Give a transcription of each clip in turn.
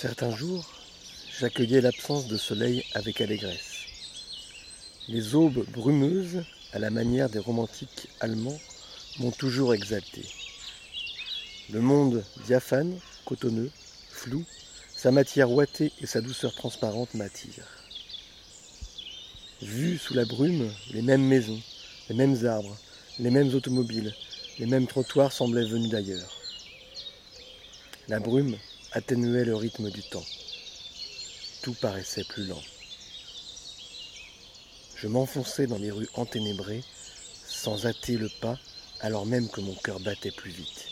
Certains jours, j'accueillais l'absence de soleil avec allégresse. Les aubes brumeuses, à la manière des romantiques allemands, m'ont toujours exalté. Le monde diaphane, cotonneux, flou, sa matière ouatée et sa douceur transparente m'attirent. Vu sous la brume, les mêmes maisons, les mêmes arbres, les mêmes automobiles, les mêmes trottoirs semblaient venus d'ailleurs. La brume atténuait le rythme du temps. Tout paraissait plus lent. Je m'enfonçais dans les rues enténébrées, sans hâter le pas, alors même que mon cœur battait plus vite,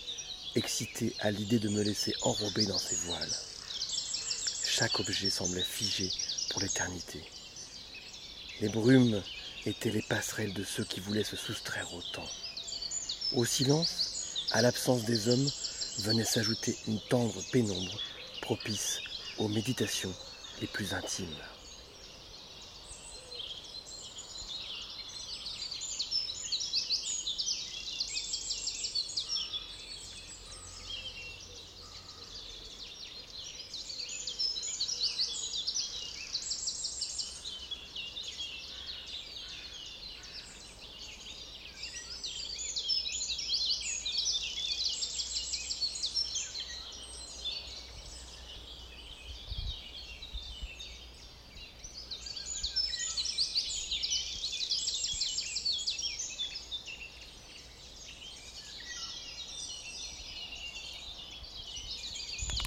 excité à l'idée de me laisser enrober dans ses voiles. Chaque objet semblait figé pour l'éternité. Les brumes étaient les passerelles de ceux qui voulaient se soustraire au temps. Au silence, à l'absence des hommes, venait s'ajouter une tendre pénombre propice aux méditations les plus intimes.